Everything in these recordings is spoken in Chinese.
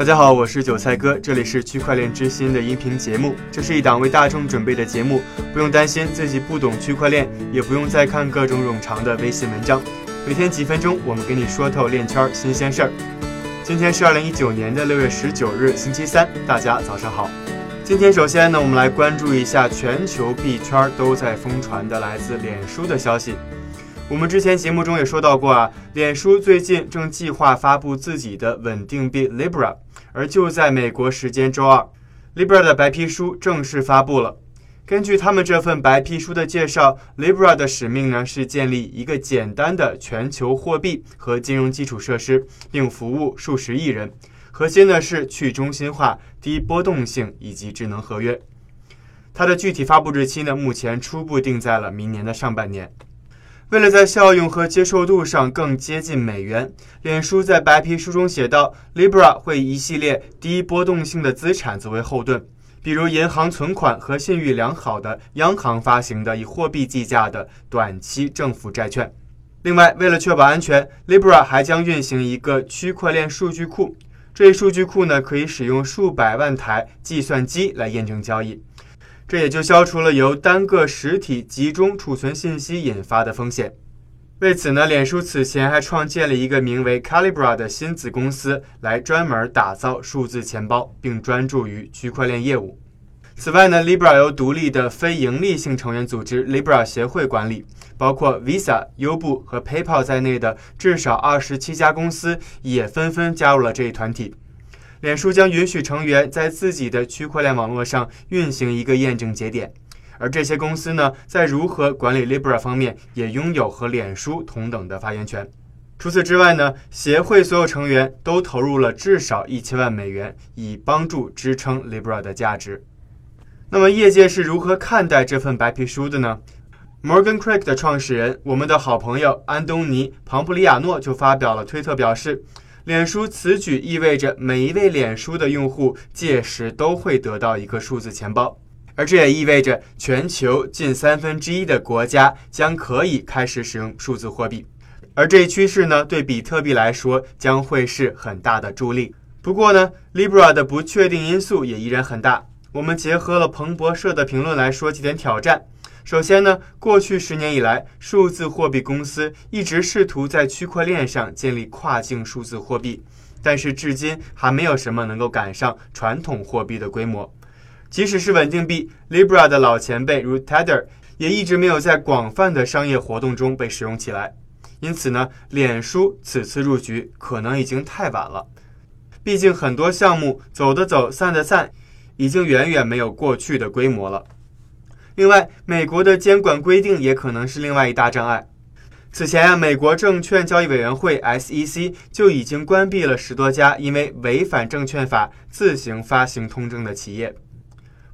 大家好，我是韭菜哥，这里是区块链之心的音频节目。这是一档为大众准备的节目，不用担心自己不懂区块链，也不用再看各种冗长的微信文章。每天几分钟，我们给你说透链圈新鲜事儿。今天是二零一九年的六月十九日，星期三，大家早上好。今天首先呢，我们来关注一下全球币圈都在疯传的来自脸书的消息。我们之前节目中也说到过啊，脸书最近正计划发布自己的稳定币 Libra。而就在美国时间周二，Libra 的白皮书正式发布了。根据他们这份白皮书的介绍，Libra 的使命呢是建立一个简单的全球货币和金融基础设施，并服务数十亿人。核心呢是去中心化、低波动性以及智能合约。它的具体发布日期呢，目前初步定在了明年的上半年。为了在效用和接受度上更接近美元，脸书在白皮书中写道：“Libra 会以一系列低波动性的资产作为后盾，比如银行存款和信誉良好的央行发行的以货币计价的短期政府债券。另外，为了确保安全，Libra 还将运行一个区块链数据库。这一数据库呢，可以使用数百万台计算机来验证交易。”这也就消除了由单个实体集中储存信息引发的风险。为此呢，脸书此前还创建了一个名为 Calibra 的新子公司，来专门打造数字钱包，并专注于区块链业务。此外呢，Libra 由独立的非营利性成员组织 Libra 协会管理，包括 Visa、优步和 PayPal 在内的至少二十七家公司也纷纷加入了这一团体。脸书将允许成员在自己的区块链网络上运行一个验证节点，而这些公司呢，在如何管理 Libra 方面也拥有和脸书同等的发言权。除此之外呢，协会所有成员都投入了至少一千万美元，以帮助支撑 Libra 的价值。那么，业界是如何看待这份白皮书的呢？Morgan Creek 的创始人，我们的好朋友安东尼·庞普里亚诺就发表了推特表示。脸书此举意味着每一位脸书的用户届时都会得到一个数字钱包，而这也意味着全球近三分之一的国家将可以开始使用数字货币，而这一趋势呢，对比特币来说将会是很大的助力。不过呢，Libra 的不确定因素也依然很大。我们结合了彭博社的评论来说几点挑战。首先呢，过去十年以来，数字货币公司一直试图在区块链上建立跨境数字货币，但是至今还没有什么能够赶上传统货币的规模。即使是稳定币 Libra 的老前辈如 Tether，也一直没有在广泛的商业活动中被使用起来。因此呢，脸书此次入局可能已经太晚了。毕竟很多项目走的走，散的散，已经远远没有过去的规模了。另外，美国的监管规定也可能是另外一大障碍。此前啊，美国证券交易委员会 （SEC） 就已经关闭了十多家因为违反证券法自行发行通证的企业。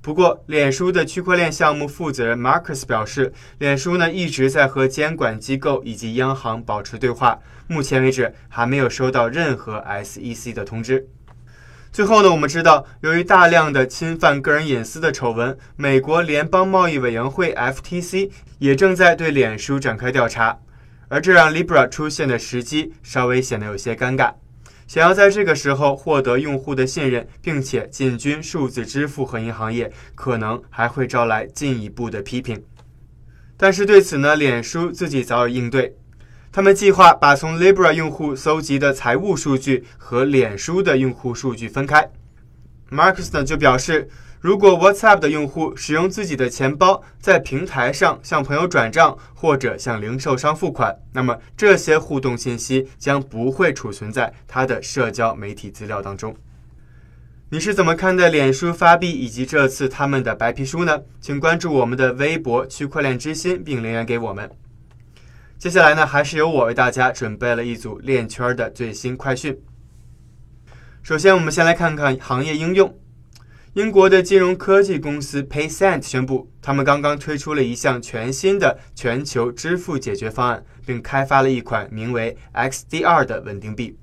不过，脸书的区块链项目负责人 Marcus 表示，脸书呢一直在和监管机构以及央行保持对话，目前为止还没有收到任何 SEC 的通知。最后呢，我们知道，由于大量的侵犯个人隐私的丑闻，美国联邦贸易委员会 （FTC） 也正在对脸书展开调查，而这让 Libra 出现的时机稍微显得有些尴尬。想要在这个时候获得用户的信任，并且进军数字支付和银行业，可能还会招来进一步的批评。但是对此呢，脸书自己早有应对。他们计划把从 Libra 用户搜集的财务数据和脸书的用户数据分开。Marcus 呢就表示，如果 WhatsApp 的用户使用自己的钱包在平台上向朋友转账或者向零售商付款，那么这些互动信息将不会储存在他的社交媒体资料当中。你是怎么看待脸书发币以及这次他们的白皮书呢？请关注我们的微博“区块链之心”并留言给我们。接下来呢，还是由我为大家准备了一组链圈的最新快讯。首先，我们先来看看行业应用。英国的金融科技公司 PayCent 宣布，他们刚刚推出了一项全新的全球支付解决方案，并开发了一款名为 XDR 的稳定币。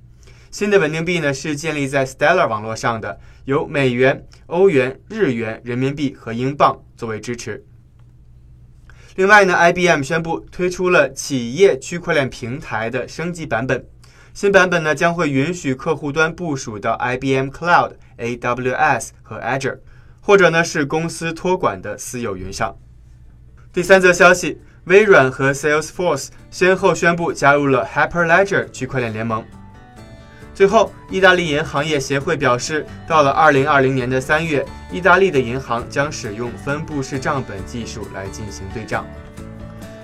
新的稳定币呢，是建立在 Stellar 网络上的，由美元、欧元、日元、人民币和英镑作为支持。另外呢，IBM 宣布推出了企业区块链平台的升级版本。新版本呢将会允许客户端部署到 IBM Cloud、AWS 和 Azure，或者呢是公司托管的私有云上。第三则消息，微软和 Salesforce 先后宣布加入了 Hyperledger 区块链联盟。最后，意大利银行业协会表示，到了2020年的三月，意大利的银行将使用分布式账本技术来进行对账。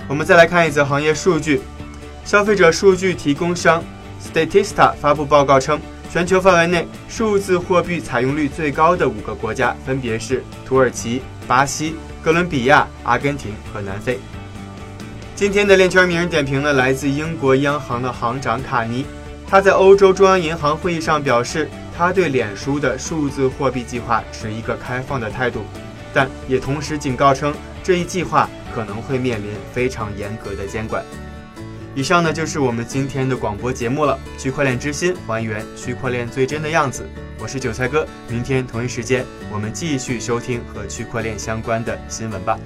我们再来看一则行业数据，消费者数据提供商。Statista 发布报告称，全球范围内数字货币采用率最高的五个国家分别是土耳其、巴西、哥伦比亚、阿根廷和南非。今天的链圈名人点评呢，来自英国央行的行长卡尼，他在欧洲中央银行会议上表示，他对脸书的数字货币计划持一个开放的态度，但也同时警告称，这一计划可能会面临非常严格的监管。以上呢就是我们今天的广播节目了。区块链之心，还原区块链最真的样子。我是韭菜哥，明天同一时间我们继续收听和区块链相关的新闻吧。